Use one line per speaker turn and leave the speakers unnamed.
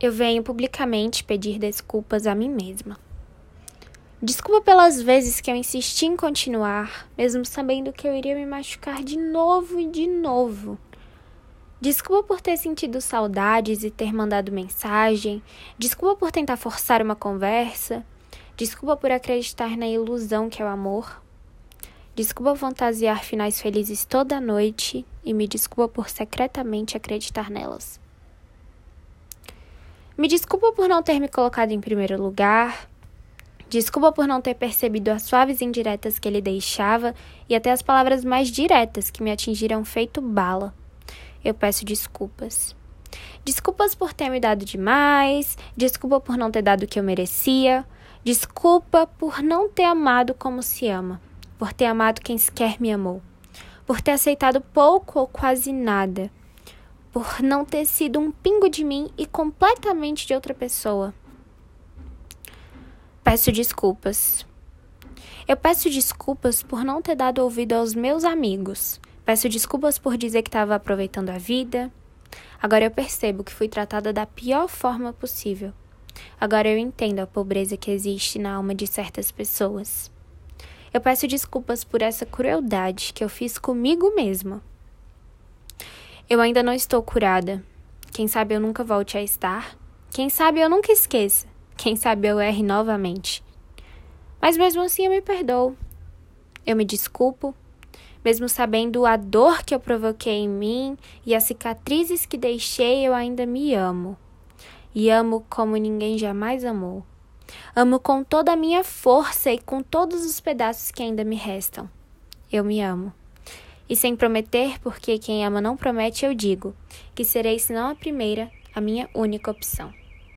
eu venho publicamente pedir desculpas a mim mesma. Desculpa pelas vezes que eu insisti em continuar, mesmo sabendo que eu iria me machucar de novo e de novo. Desculpa por ter sentido saudades e ter mandado mensagem. Desculpa por tentar forçar uma conversa. Desculpa por acreditar na ilusão que é o amor. Desculpa fantasiar finais felizes toda noite e me desculpa por secretamente acreditar nelas. Me desculpa por não ter me colocado em primeiro lugar. Desculpa por não ter percebido as suaves indiretas que ele deixava e até as palavras mais diretas que me atingiram feito bala. Eu peço desculpas. Desculpas por ter me dado demais, desculpa por não ter dado o que eu merecia, desculpa por não ter amado como se ama, por ter amado quem sequer me amou, por ter aceitado pouco ou quase nada, por não ter sido um pingo de mim e completamente de outra pessoa. Peço desculpas. Eu peço desculpas por não ter dado ouvido aos meus amigos. Peço desculpas por dizer que estava aproveitando a vida. Agora eu percebo que fui tratada da pior forma possível. Agora eu entendo a pobreza que existe na alma de certas pessoas. Eu peço desculpas por essa crueldade que eu fiz comigo mesma. Eu ainda não estou curada. Quem sabe eu nunca volte a estar. Quem sabe eu nunca esqueça. Quem sabe eu erre novamente. Mas mesmo assim eu me perdoo. Eu me desculpo, mesmo sabendo a dor que eu provoquei em mim e as cicatrizes que deixei, eu ainda me amo. E amo como ninguém jamais amou. Amo com toda a minha força e com todos os pedaços que ainda me restam. Eu me amo. E sem prometer, porque quem ama não promete, eu digo que serei, se não a primeira, a minha única opção.